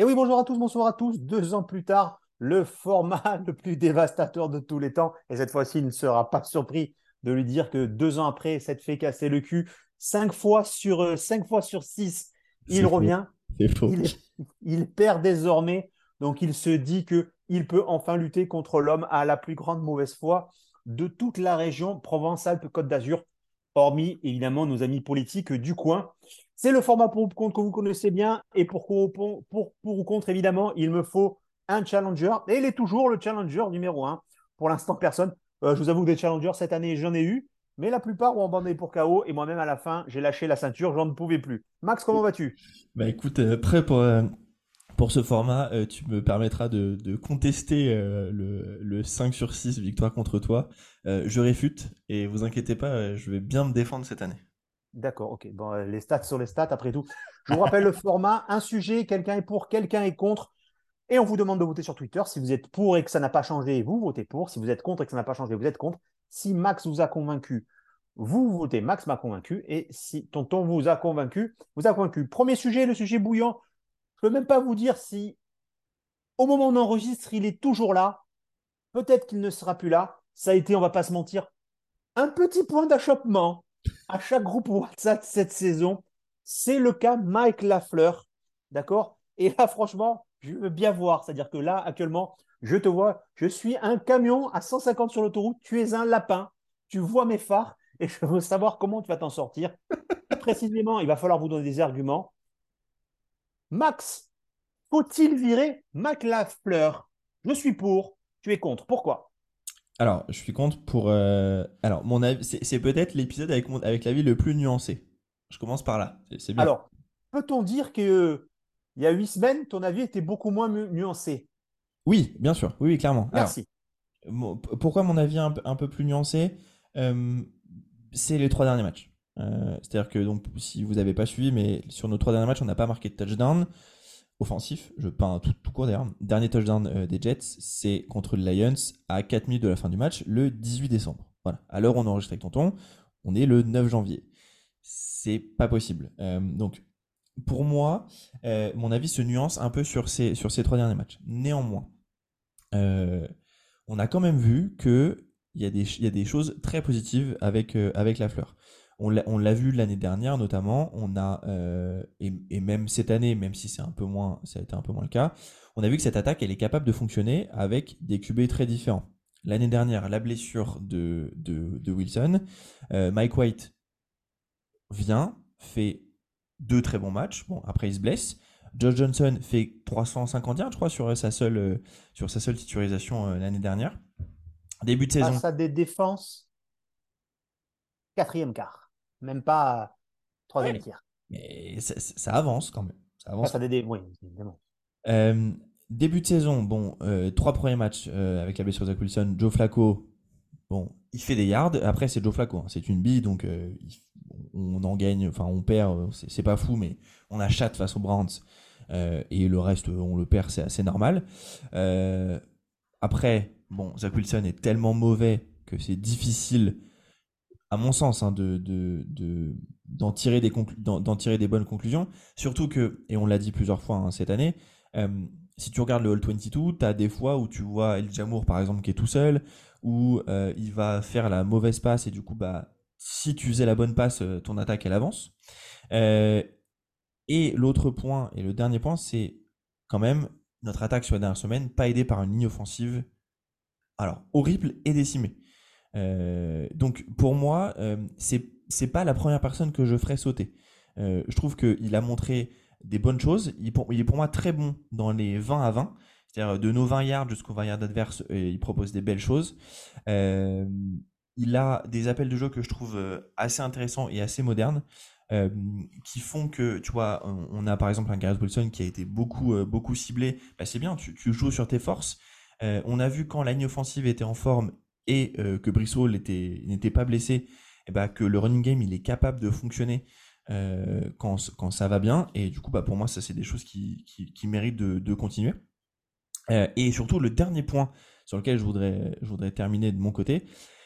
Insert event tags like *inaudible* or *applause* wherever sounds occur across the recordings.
Et oui, bonjour à tous, bonsoir à tous. Deux ans plus tard, le format *laughs* le plus dévastateur de tous les temps. Et cette fois-ci, il ne sera pas surpris de lui dire que deux ans après cette fait casser le cul, cinq fois sur, euh, cinq fois sur six, il revient. C'est faux. Il, il, perd désormais. Donc, il se dit qu'il peut enfin lutter contre l'homme à la plus grande mauvaise foi de toute la région Provence-Alpes-Côte d'Azur, hormis évidemment nos amis politiques du coin. C'est le format pour ou contre que vous connaissez bien. Et pour, pour, pour, ou contre, évidemment, il me faut un challenger. Et il est toujours le challenger numéro un. Pour l'instant, personne. Euh, je vous avoue que des challengers, cette année, j'en ai eu. Mais la plupart ont abandonné pour KO. Et moi-même, à la fin, j'ai lâché la ceinture. J'en ne pouvais plus. Max, comment vas-tu? Bah écoute, euh, prêt pour, euh, pour ce format. tu me permettras de, contester le, le, 5 sur 6 victoire contre toi. je réfute. Et vous inquiétez pas, je vais bien me défendre cette année. D'accord, ok. Bon, euh, les stats sur les stats, après tout. Je vous rappelle le format un sujet, quelqu'un est pour, quelqu'un est contre. Et on vous demande de voter sur Twitter. Si vous êtes pour et que ça n'a pas changé, vous votez pour. Si vous êtes contre et que ça n'a pas changé, vous êtes contre. Si Max vous a convaincu, vous votez Max m'a convaincu. Et si Tonton vous a convaincu, vous a convaincu. Premier sujet, le sujet bouillant. Je ne peux même pas vous dire si au moment où on enregistre, il est toujours là. Peut-être qu'il ne sera plus là. Ça a été, on va pas se mentir, un petit point d'achoppement à chaque groupe WhatsApp cette saison. C'est le cas Mike Lafleur. D'accord? Et là, franchement, je veux bien voir. C'est-à-dire que là, actuellement, je te vois, je suis un camion à 150 sur l'autoroute, tu es un lapin, tu vois mes phares et je veux savoir comment tu vas t'en sortir. Précisément, il va falloir vous donner des arguments. Max, faut-il virer Lafleur? Je suis pour, tu es contre. Pourquoi? Alors, je suis contre pour. Euh, alors, mon avis, c'est peut-être l'épisode avec, mon... avec l'avis le plus nuancé. Je commence par là. C'est bien. Alors, peut-on dire que il y a huit semaines, ton avis était beaucoup moins nuancé? Oui, bien sûr. Oui, clairement. Merci. pourquoi mon avis un, un peu plus nuancé? Euh, C'est les trois derniers matchs. Euh, c'est-à-dire que donc, si vous n'avez pas suivi, mais sur nos trois derniers matchs, on n'a pas marqué de touchdown offensif, je peins tout, tout court d'ailleurs. Dernier touchdown euh, des Jets, c'est contre les Lions à 4 minutes de la fin du match, le 18 décembre. Voilà. À l'heure où on enregistre avec Tonton, on est le 9 janvier. C'est pas possible. Euh, donc, pour moi, mon avis se nuance un peu sur ces, sur trois derniers matchs. Néanmoins, on a quand même vu qu'il y, des, y a des choses très positives avec la fleur. On l'a vu l'année dernière notamment, on a euh, et, même cette année, même si c'est un peu moins, ça a été un peu moins le cas, on a vu que cette attaque elle est capable de fonctionner avec des QB très différents. L'année dernière, la blessure de, de, Wilson, euh, Mike White vient, fait deux très bons matchs. Bon, après il se blesse. Josh Johnson fait 350 yards, je crois, sur sa seule, euh, sur sa seule titularisation l'année dernière. Début de saison. Face à des défenses quatrième quart même pas troisième tir. Mais ça, avance quand même. Ça avance. Ça des, oui, évidemment. Euh, début de saison, bon, euh, trois premiers matchs euh, avec la blessure de Zach Wilson. Joe Flacco, bon, il fait des yards. Après, c'est Joe Flacco. Hein. C'est une bille, donc on en gagne, enfin, on perd. C'est pas fou, mais on a chat face aux Browns. et le reste, on le perd, c'est assez normal. après, bon, Zach Wilson est tellement mauvais que c'est difficile à mon sens, hein, de, d'en tirer, des d'en, tirer des bonnes conclusions. Surtout que, et on l'a dit plusieurs fois hein, cette année, euh, si tu regardes le All 22, tu as des fois où tu vois El Jamour, par exemple, qui est tout seul, où euh, il va faire la mauvaise passe et du coup, bah, si tu faisais la bonne passe, euh, ton attaque, elle avance. et l'autre point, et le dernier point, c'est quand même notre attaque sur la dernière semaine, pas aidée par une ligne offensive, alors horrible et décimée. Euh, donc pour moi, euh, c'est pas la première personne que je ferais sauter. Euh, je trouve qu'il a montré des bonnes choses. Il, est pour moi très bon dans les 20 à 20. C'est-à-dire de nos 20 yards jusqu'aux 20 yards adverses, il propose des belles choses. il a des appels de jeu que je trouve assez intéressants et assez modernes. qui font que, tu vois, on, a par exemple un Gareth Wilson qui a été beaucoup, beaucoup ciblé. Bah, c'est bien, tu, joues sur tes forces. on a vu quand la ligne offensive était en forme, et euh, que Brissot n'était pas blessé, et eh bah, que le running game il est capable de fonctionner euh, quand, quand, ça va bien. Et du coup, bah, pour moi, ça c'est des choses qui, qui, méritent de, de continuer. Euh, et surtout, le dernier point sur lequel je voudrais, je voudrais terminer de mon côté,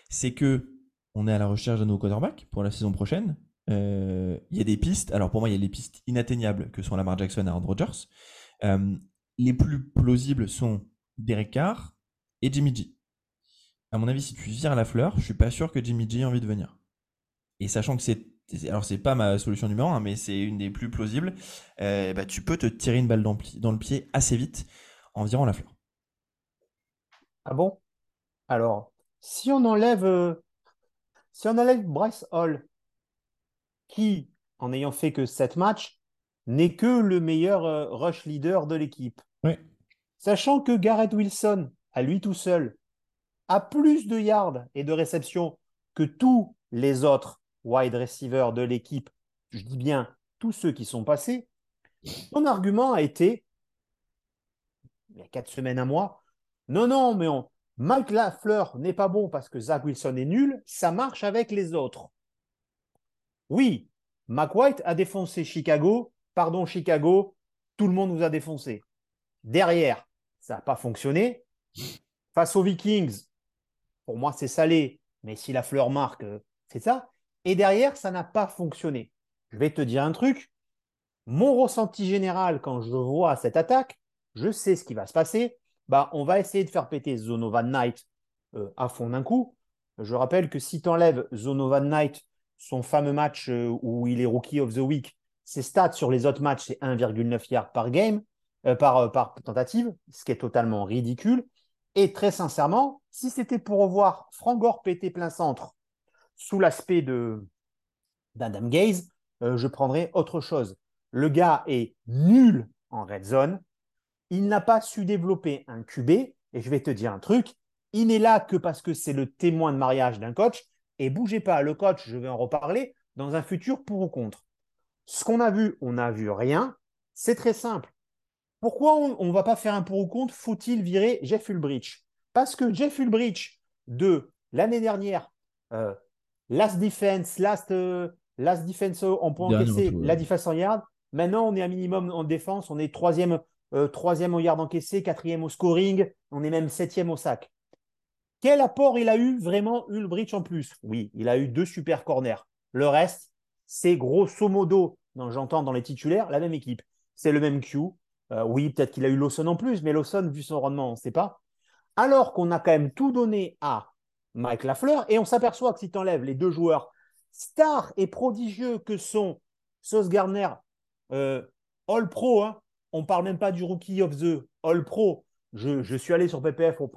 c'est que on est à la recherche de nos quarterbacks pour la saison prochaine. Il y a des pistes. Alors pour moi, il y a les pistes inatteignables que sont Lamar Jackson et Aaron Rodgers. les plus plausibles sont Derek Carr et Jimmy G. À mon avis, si tu vires la fleur, je suis pas sûr que Jimmy G ait envie de venir. Et sachant que c'est alors c'est pas ma solution numéro 1, mais c'est une des plus plausibles, euh, bah, tu peux te tirer une balle dans, le pied assez vite en virant la fleur. Ah bon? Alors, si on enlève euh, si on enlève Bryce Hall, qui, en ayant fait que 7 matchs, n'est que le meilleur euh, rush leader de l'équipe. Sachant que Garrett Wilson, à lui tout seul, plus de yards et de réceptions que tous les autres wide receivers de l'équipe, je dis bien tous ceux qui sont passés, son argument a été, il y a quatre semaines à moi, non, non, mais on, Mike Lafleur n'est pas bon parce que Zach Wilson est nul, ça marche avec les autres. Oui, Mac White a défoncé Chicago, pardon Chicago, tout le monde nous a défoncé. Derrière, ça n'a pas fonctionné. Face aux Vikings, pour moi c'est salé, mais si la fleur marque, euh, c'est ça. Et derrière, ça n'a pas fonctionné. Je vais te dire un truc. Mon ressenti général quand je vois cette attaque, je sais ce qui va se passer. Bah, on va essayer de faire péter Zonovan Knight euh, à fond d'un coup. Je rappelle que si tu enlèves Zonovan Knight, son fameux match euh, où il est Rookie of the Week, ses stats sur les autres matchs, c'est 1,9 yards par game, par tentative, ce qui est totalement ridicule. Et très sincèrement, si c'était pour revoir Frank Gore péter plein centre sous l'aspect d'Adam Gaze, euh, je prendrais autre chose. Le gars est nul en red zone. Il n'a pas su développer un QB. Et je vais te dire un truc, il n'est là que parce que c'est le témoin de mariage d'un coach. Et bougez pas, le coach, je vais en reparler dans un futur pour ou contre. Ce qu'on a vu, on n'a vu rien. C'est très simple. Pourquoi on ne va pas faire un pour ou contre Faut-il virer Jeff Ulbrich? Parce que Jeff Ulbrich, de l'année dernière, euh, last defense, last, euh, last defense en point encaissé, la defense en yard. Maintenant, on est à minimum en défense. On est troisième, euh, troisième au yard encaissé, quatrième au scoring. On est même septième au sac. Quel apport il a eu vraiment Ulbrich en plus? Oui, il a eu deux super corners. Le reste, c'est grosso modo, j'entends dans les titulaires, la même équipe. C'est le même Q. Euh, oui, peut-être qu'il a eu Lawson en plus, mais Lawson, vu son rendement, on ne sait pas. Alors qu'on a quand même tout donné à Mike Lafleur. Et on s'aperçoit que si tu enlèves les deux joueurs stars et prodigieux que sont Sauce Gardner, euh, All Pro, hein, on parle même pas du Rookie of the All Pro. Je, suis allé sur PPF pour,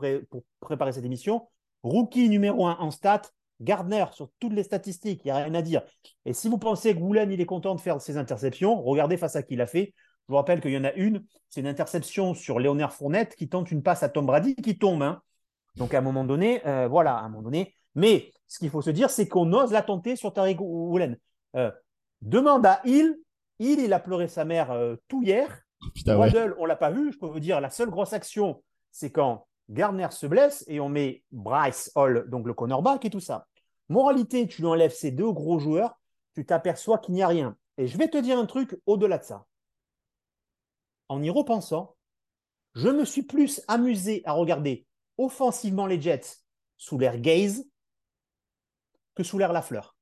préparer cette émission. Rookie numéro 1 en stats, Gardner sur toutes les statistiques, il n'y a rien à dire. Et si vous pensez que Goulen, il est content de faire ses interceptions, regardez face à qui il a fait. Je vous rappelle qu'il y en a une, c'est une interception sur Léonard Fournette qui tente une passe à Tom Brady qui tombe. Hein. Donc à un moment donné, euh, voilà, à un moment donné. Mais ce qu'il faut se dire, c'est qu'on ose la tenter sur Tariq Woolen. Euh, demande à Hill. Hill, il a pleuré sa mère euh, tout hier. Waddle, on l'a pas vu. Je peux vous dire, la seule grosse action, c'est quand Garner se blesse et on met Bryce Hall, donc le cornerback et tout ça. Moralité, tu lui enlèves ces deux gros joueurs, tu t'aperçois qu'il n'y a rien. Et je vais te dire un truc au-delà de ça. En y repensant, je me suis plus amusé à regarder offensivement les Jets sous l'air Gaze que sous l'air Lafleur.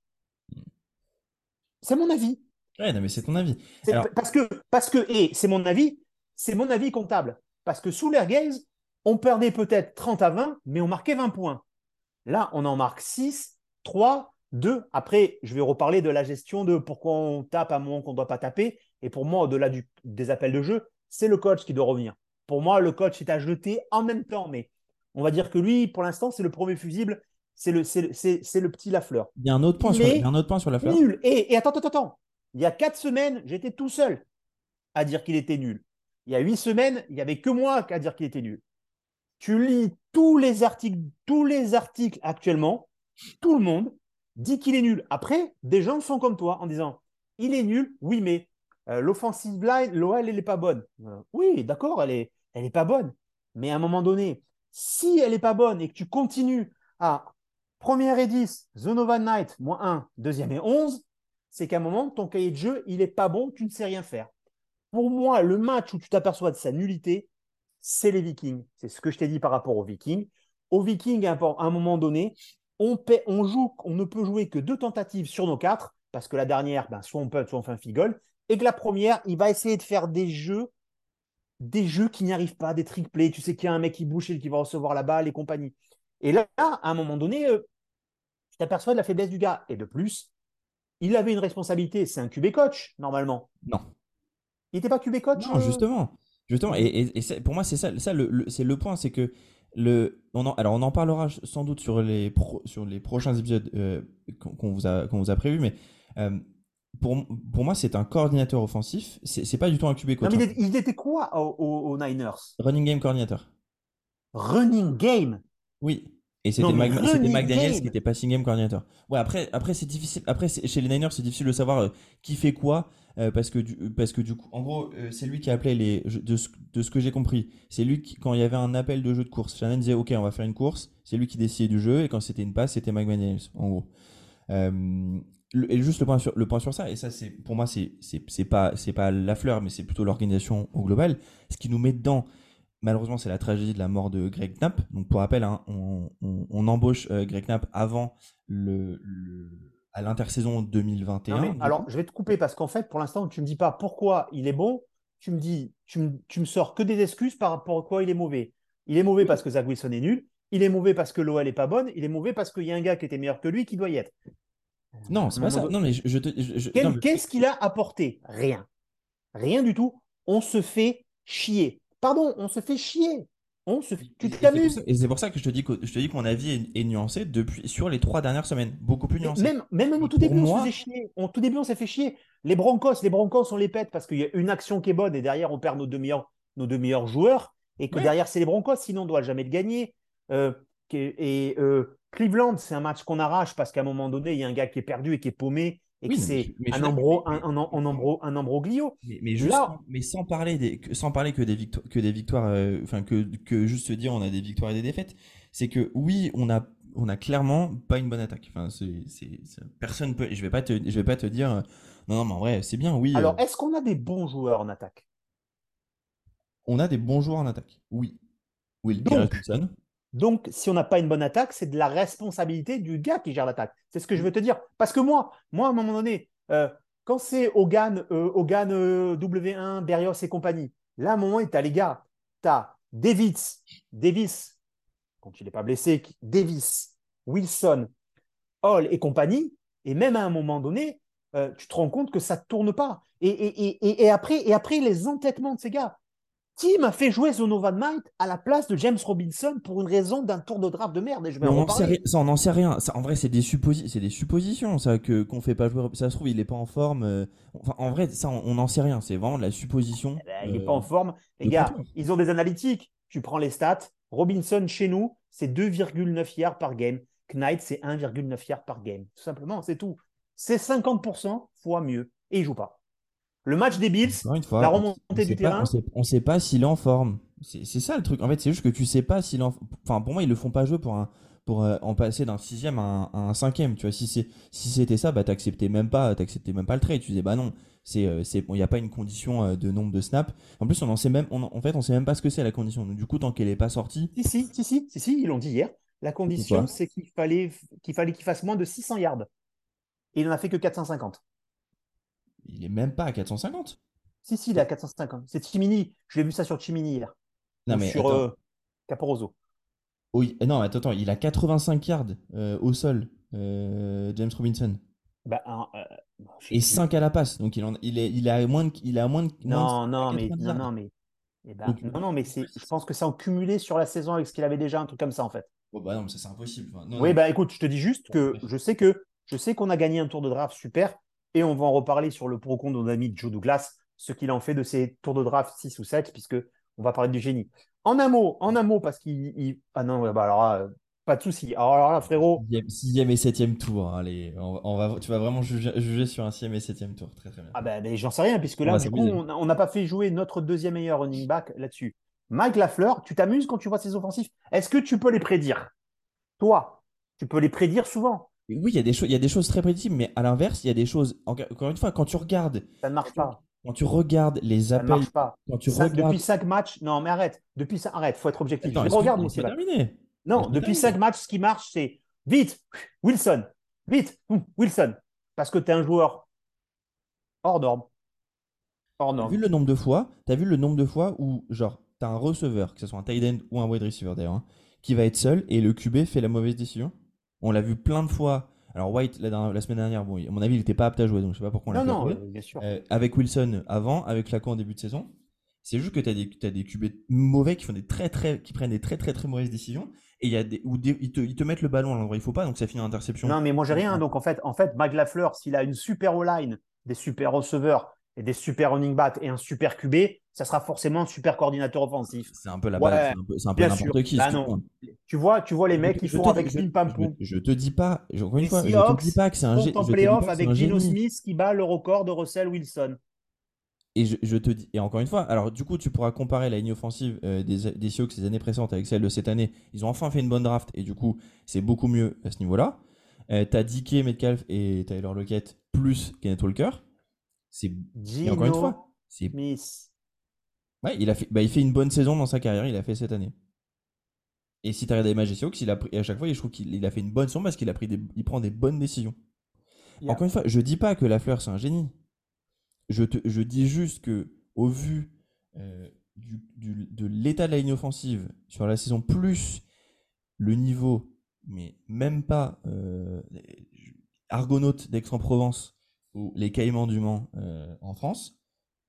C'est mon avis. Ouais, non, mais c'est ton avis. Parce que, parce que, et c'est mon avis, c'est mon avis comptable. Parce que sous l'air Gaze, on perdait peut-être 30 à 20, mais on marquait 20 points. Là, on en marque 6, 3, 2. Après, je vais reparler de la gestion de pourquoi on tape à un moment qu'on ne doit pas taper. Et pour moi, au-delà des appels de jeu, c'est le coach qui doit revenir. Pour moi, le coach est à jeter en même temps, mais on va dire que lui, pour l'instant, c'est le premier fusible, c'est le, c'est, le petit Lafleur. Il y a un autre point, sur, il y a un autre point sur Lafleur. Nul. Et, et attends, attends, attends. Il y a quatre semaines, j'étais tout seul à dire qu'il était nul. Il y a huit semaines, il n'y avait que moi à dire qu'il était nul. Tu lis tous les articles, tous les articles actuellement, tout le monde dit qu'il est nul. Après, des gens sont comme toi en disant il est nul, oui, mais euh, l'offensive line, l'OL, elle n'est pas bonne. Euh, oui, d'accord, elle n'est pas bonne. Mais à un moment donné, si elle n'est pas bonne et que tu continues à première et 10, Zonova Knight, moins 1, deuxième et 11, c'est qu'à un moment, ton cahier de jeu, il n'est pas bon, tu ne sais rien faire. Pour moi, le match où tu t'aperçois de sa nullité, c'est les Vikings. C'est ce que je t'ai dit par rapport aux Vikings. Aux Vikings, à un moment donné, on, joue, on ne peut jouer que deux tentatives sur nos quatre, parce que la dernière, ben, soit on peut, soit on fait un field Et que la première, il va essayer de faire des jeux des jeux qui n'y arrivent pas, des trick plays. Tu sais qu'il y a un mec qui bouge et qui va recevoir la balle et compagnie. Et là, à un moment donné, euh, tu t'aperçois de la faiblesse du gars. Et de plus, il avait une responsabilité. C'est un QB coach, normalement. Non. Il n'était pas QB coach Non, euh justement. Justement, et, et- et c'est- pour moi, c'est ça, ça le, le- c'est le point, c'est que le, on en, alors on en parlera sans doute sur les, pro- sur les prochains épisodes euh, qu'on vous a, qu'on vous a prévus, mais euh, pour, pour moi, c'est un coordinateur offensif, c'est c'est pas du tout un QB Non, coach. mais il était, quoi aux, aux- aux Niners? Running game coordinateur. Running game? Oui. Et c'était Non, Mac- McDaniels game. qui était passing game coordinator. Ouais, après, après c'est difficile. Après, chez les Niners, c'est difficile de savoir euh, qui fait quoi. euh, parce, que du, parce que du coup, en gros, euh, c'est lui qui appelait les. De ce, de ce que j'ai compris, c'est lui qui, quand il y avait un appel de jeu de course, Shannon disait Ok, on va faire une course. C'est lui qui décidait du jeu. Et quand c'était une passe, c'était McDaniels, en gros. Le- et juste le point sur, le point sur ça, et ça, c'est pour moi, c'est pas, c'est pas la fleur, mais c'est plutôt l'organisation au global. Ce qui nous met dedans, malheureusement, c'est la tragédie de la mort de Greg Knapp. Donc, pour rappel, hein, on, on- on embauche euh, Greg Knapp avant le, le- à l'intersaison 2021. Non, mais du alors, je vais te couper parce qu'en fait, pour l'instant, tu ne me dis pas pourquoi il est bon. Tu me dis, tu me, tu me sors que des excuses par rapport à quoi il est mauvais. Il est mauvais parce que Zach Wilson est nul. Il est mauvais parce que l'OL est pas bonne. Il est mauvais parce qu'il y a un gars qui était meilleur que lui qui doit y être. Non, c'est pas ça. Non, mais je, je te. je- mais- Qu'est-ce qu'il a apporté Rien. Rien du tout. On se fait chier. Pardon, on se fait chier. On se fait... Tu t'amuses Et c'est pour ça que je te dis que, je te dis que mon avis est, est nuancé depuis, sur les trois dernières semaines. Beaucoup plus nuancé. Même, même au tout début, on se faisait chier. Au tout début, on s'est fait chier. Les Broncos, les Broncos, on les pète parce qu'il y a une action qui est bonne et derrière, on perd nos deux meilleurs, nos deux meilleurs joueurs. Et que Ouais. derrière, c'est les Broncos, sinon on ne doit jamais le gagner. Euh, et euh, Cleveland, c'est un match qu'on arrache parce qu'à un moment donné, il y a un gars qui est perdu et qui est paumé et Oui, que c'est un, d'accord, un, mais- un, un embro- un ambroglio. Mais, mais juste, Là- mais sans parler des, que- sans parler que des victoires, que des victoires, euh, enfin que, que juste se dire on a des victoires et des défaites, c'est que oui, on a, on a clairement pas une bonne attaque. Enfin, c'est, c'est, c'est- personne peut, je vais pas te, je vais pas te dire, euh, non, non, mais en vrai, c'est bien, oui. Alors, euh, est-ce qu'on a des bons joueurs en attaque? On a des bons joueurs en attaque. Oui. Will Donc- Wilson. Donc, si on n'a pas une bonne attaque, c'est de la responsabilité du gars qui gère l'attaque. C'est ce que je veux te dire. Parce que moi, moi à un moment donné, euh, quand c'est Hogan, euh, Hogan euh, W1, Berrios et compagnie, là, à un moment, tu as les gars, tu as Davis, Davis, quand il n'est pas blessé, Davis, Wilson, Hall et compagnie, et même à un moment donné, tu te rends compte que ça ne tourne pas. Et, et, et, et, et après, et après, les entêtements de ces gars. Tim a fait jouer Zonovan Knight à la place de James Robinson pour une raison d'un tour de draft de merde. Et je vais Mais en on reparler. ça, n'en sait rien. Ça, en vrai, c'est des, supposi- c'est des suppositions, ça, que, qu'on fait pas jouer. Ça se trouve, il est pas en forme. euh, Enfin, en vrai, ça, on n'en sait rien. C'est vraiment de la supposition. Eh ben, il n'est euh, pas en forme. Les gars, ils ont des analytiques. Tu prends les stats. Robinson, chez nous, c'est 2,9 yards par game. Knight, c'est 1,9 yards par game. Tout simplement, c'est tout. C'est 50% fois mieux. Et il joue pas. Le match des Bills, fois, la on- remontée on du pas- terrain. on sait, on sait pas s'il est en forme. C'est ça le truc. En fait, c'est juste que tu sais pas s'il est en. Enfin, pour moi, ils le font pas jouer pour un pour euh, en passer d'un sixième à un, à un cinquième. Tu vois, si c'est si c'était ça, bah t'acceptais même pas, t'acceptais même pas le trade. Tu disais bah non, c'est euh, c'est bon, il y a pas une condition euh, de nombre de snaps. En plus, on en sait même, on en en fait, on sait même pas ce que c'est la condition. Donc, du coup, tant qu'elle est pas sortie, Si, si, si, si, si, si, ils l'ont dit hier. La condition, c'est qu'il fallait qu'il fallait qu'il fasse moins de 600 yards. Et il n'en a fait que 450. Il est même pas à 450. Si, si, il est à 450. C'est Chimini. Je l'ai vu ça sur Chimini hier. Non Ou mais sur euh, Caporoso. Oui, non, attends, attends, il a 85 yards euh, au sol, euh, James Robinson. Bah, Et plus. 5 à la passe. Donc il, en, il, est, il, a moins de, il a moins de. moins Non, de non, mais 90 non, non, mais. eh ben, Donc- non, non, mais c'est, je pense que c'est en cumulé sur la saison avec ce qu'il avait déjà, un truc comme ça en fait. Oh, bah non, mais ça c'est impossible. Enfin, non, oui, non. bah écoute, je te dis juste que je sais que je sais qu'on a gagné un tour de draft super et on va en reparler sur le pro compte de nos amis Joe Douglas, ce qu'il en fait de ces tours de draft 6 ou 7, puisque on va parler du génie. En un mot, en un mot, parce qu'il. il- Ah non, bah alors là, pas de souci. Alors, alors là, frérot, Sixième, sixième et septième tour. hein, Allez, on, va- on va, tu vas vraiment juger, juger sur un sixième et septième tour. Très très bien. Ah ben, j'en sais rien, puisque là, du coup, on n'a pas fait jouer notre deuxième meilleur running back là-dessus. Mike Lafleur, tu t'amuses quand tu vois ses offensifs? Est-ce que tu peux les prédire? Toi, tu peux les prédire souvent. Oui, il y, a des choses- il y a des choses très prédictibles, mais à l'inverse, il y a des choses. Encore une fois, quand tu regardes, Ça ne marche pas. quand tu regardes les Ça ne appels, marche pas. quand tu Cinq- regardes. depuis cinq matchs, non, mais arrête. Depuis ça, arrête, faut être objectif. Attends, Je laisse-moi- regarde. Non, depuis terminer. cinq matchs, ce qui marche, c'est vite, Wilson, vite, hum, Wilson. Parce que tu es un joueur hors norme. T'as vu le nombre de fois, as vu le nombre de fois où, genre, t'as un receveur, que ce soit un tight end ou un wide receiver d'ailleurs, hein, qui va être seul et le QB fait la mauvaise décision? On l'a vu plein de fois. Alors White la, semaine dernière, bon, à mon avis, il n'était pas apte à jouer, donc je sais pas pourquoi on l'a Non, non, bien sûr. Euh, avec Wilson avant, avec Flacco en début de saison. C'est juste que tu as des, as des QB mauvais qui font des très très qui prennent des très très très mauvaises décisions et il y a des où ils, te, ils, te, mettent le ballon à l'endroit il faut pas donc ça finit en interception. Non mais moi j'ai rien donc en fait en fait Mag Lafleur s'il a une super O-line, des super receveurs et des super running backs et un super QB, ça sera forcément un super coordinateur offensif. C'est un peu la base, c'est un peu, n'importe qui. Bah non. Tu vois, tu vois les mecs qui font avec Pim Pam Poum. Je, te dis pas, encore une fois, je te dis pas que c'est un génie. en playoff avec Dino Smith qui bat le record de Russell Wilson. Et je, te dis, et encore une fois, alors du coup, tu pourras comparer la ligne offensive euh, des, des Seahawks ces années précédentes avec celle de cette année. Ils ont enfin fait une bonne draft et du coup, c'est beaucoup mieux à ce niveau-là. Euh, T'as DK, Metcalf et Tyler Lockett plus Kenneth Walker. C'est encore une fois, c'est Ouais, il a fait, bah, il fait une bonne saison dans sa carrière. Il a fait cette année. Et si tu regardes les matchs des il a pris, à chaque fois, je trouve qu'il a fait une bonne saison parce qu'il a pris des, il prend des bonnes décisions. Encore une fois, je dis pas que la fleur c'est un génie. Je, te, je dis juste que au vu euh, du, de l'état de la ligne offensive sur la saison plus le niveau, mais même pas euh, Argonautes d'Aix-en-Provence ou les Caïmans du Mans euh, en France,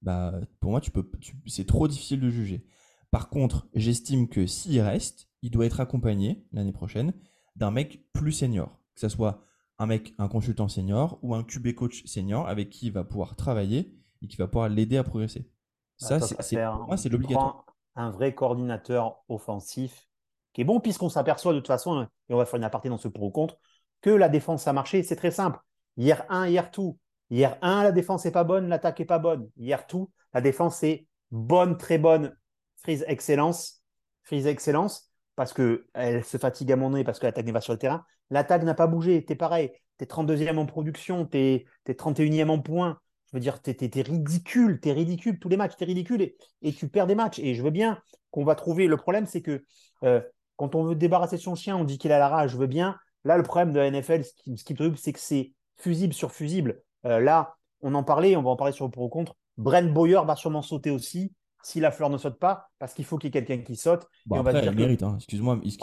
bah, pour moi, tu peux, c'est trop difficile de juger. Par contre, j'estime que s'il reste, il doit être accompagné l'année prochaine d'un mec plus senior. Que ce soit un mec, un consultant senior ou un QB coach senior avec qui il va pouvoir travailler et qui va pouvoir l'aider à progresser. Ça, c'est, pour moi, c'est l'obligatoire. Un vrai coordinateur offensif qui est bon, puisqu'on s'aperçoit de toute façon, et on va faire une aparté dans ce pour ou contre, que la défense a marché. C'est très simple. Hier 1, hier tout. Hier 1, la défense n'est pas bonne, l'attaque n'est pas bonne. Hier tout, la défense est bonne, très bonne. Frise excellence. Frise excellence parce qu'elle se fatigue à mon nez, parce que l'attaque n'est pas sur le terrain. L'attaque n'a pas bougé. Tu es pareil. Tu es 32e en production, tu es, 31e en points. Je veux dire, tu es, ridicule. Tu es ridicule. Tous les matchs, tu es ridicule et, tu perds des matchs. Et je veux bien qu'on va trouver. Le problème, c'est que euh, quand on veut débarrasser son chien, on dit qu'il a la rage. Je veux bien. Là, le problème de la NFL, ce qui, ce qui c'est que c'est fusible sur fusible. Euh, là, on en parlait, on va en parler sur le pour ou contre. Brent Boyer va sûrement sauter aussi si la fleur ne saute pas, parce qu'il faut qu'il y ait quelqu'un qui saute. Bon, après, il mérite, hein. excuse-moi. Il,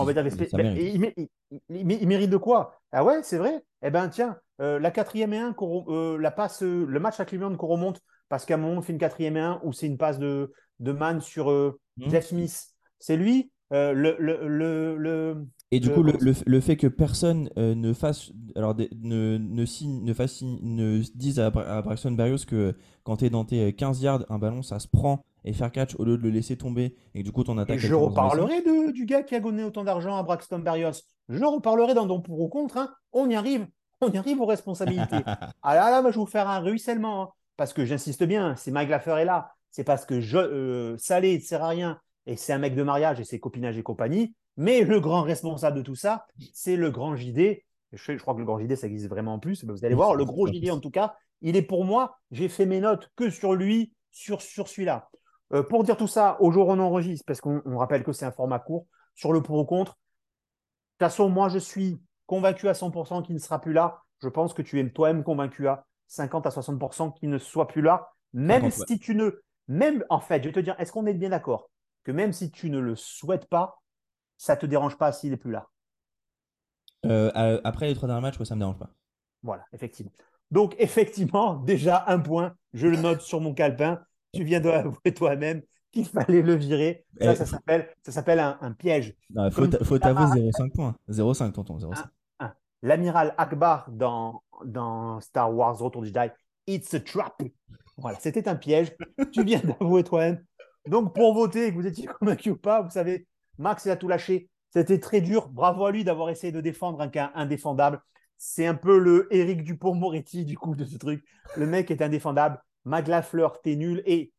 mérite de quoi? Ah ouais, c'est vrai. Eh ben tiens, euh, la quatrième et un, euh, la passe, le match à Cleveland qu'on remonte, parce qu'à un moment on fait une quatrième et un où c'est une passe de, de Man sur mmh. Jeff Smith. C'est lui. Le, le, le, et du coup, le, fait que personne euh, ne fasse, alors ne, ne, signe, ne, fasse, ne dise à, à Braxton Berrios que quand tu es dans tes 15 yards, un ballon, ça se prend et faire catch au lieu de le laisser tomber et du coup ton attaque. je reparlerai de, du gars qui a donné autant d'argent à Braxton Berrios. Je reparlerai dans Don pour ou contre. Hein. On y arrive, on y arrive aux responsabilités. *laughs* ah là là, je vais vous faire un ruissellement hein. parce que j'insiste bien, c'est Mike Laffer est là. C'est parce que je, euh, Salé ne sert à rien et c'est un mec de mariage et c'est copinage et compagnie. Mais le grand responsable de tout ça, c'est le grand JD. Je, crois que le grand JD, ça existe vraiment en plus. Vous allez voir, le gros JD, en tout cas, il est pour moi. J'ai fait mes notes que sur lui, sur, sur celui-là. Euh, pour dire tout ça, au jour où on enregistre, parce qu'on rappelle que c'est un format court, sur le pour ou contre. De toute façon, moi, je suis convaincu à 100% qu'il ne sera plus là. Je pense que tu es toi-même convaincu à 50 à 60% qu'il ne soit plus là. Même si tu ne. Même, en fait, je vais te dire, est-ce qu'on est bien d'accord? Que même si tu ne le souhaites pas, ça te dérange pas s'il n'est plus là euh, Après les trois derniers matchs, ça ne me dérange pas. Voilà, effectivement. Donc, effectivement, *laughs* déjà un point, je le note sur mon calepin. Tu viens de l'avouer toi-même qu'il fallait le virer. Ça, ça s'appelle, ça s'appelle un, piège. Faut, faut avouer 0,5 points. 0,5, tonton. 0,5. L'amiral Akbar dans, dans Star Wars Retour du Jedi, It's a trap. Voilà, c'était un piège. tu viens d'avouer toi-même. Donc, pour voter, que vous étiez convaincu ou pas, vous savez, Max, il a tout lâché. C'était très dur. Bravo à lui d'avoir essayé de défendre un cas indéfendable. C'est un peu le Eric Dupont-Moretti du coup de ce truc. Le mec est indéfendable. Maglafleur, t'es nul. Et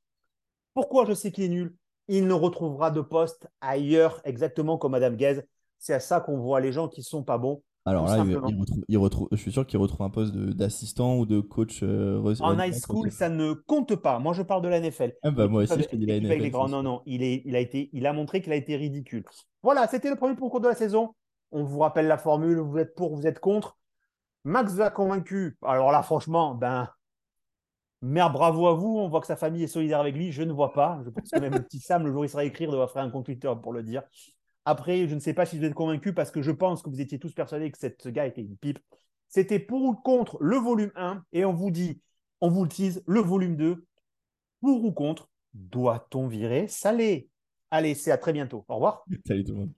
pourquoi je sais qu'il est nul? Il ne retrouvera de poste ailleurs, exactement comme Madame Guez. C'est à ça qu'on voit les gens qui sont pas bons. Alors là, il, retrouve, je suis sûr qu'il retrouve un poste d'assistant ou de coach. Euh, en high school, ça ne compte pas. Moi, je parle de la NFL. Ah bah, moi aussi, je dis la NFL. Non, non, il, est, il, a été, il a montré qu'il a été ridicule. Voilà, c'était le premier concours de la saison. On vous rappelle la formule vous êtes pour, vous êtes contre. Max vous a convaincu. Alors là, franchement, ben, Mère, bravo à vous. On voit que sa famille est solidaire avec lui. Je ne vois pas. Je pense que même *laughs* le petit Sam, le jour où il sera écrire, devra faire un compte Twitter pour le dire. Après, je ne sais pas si vous êtes convaincus parce que je pense que vous étiez tous persuadés que ce gars était une pipe. C'était pour ou contre le volume 1 et on vous dit, on vous le tease, le volume 2. Pour ou contre, doit-on virer Salé? Allez, c'est à très bientôt. Au revoir. Salut tout le monde.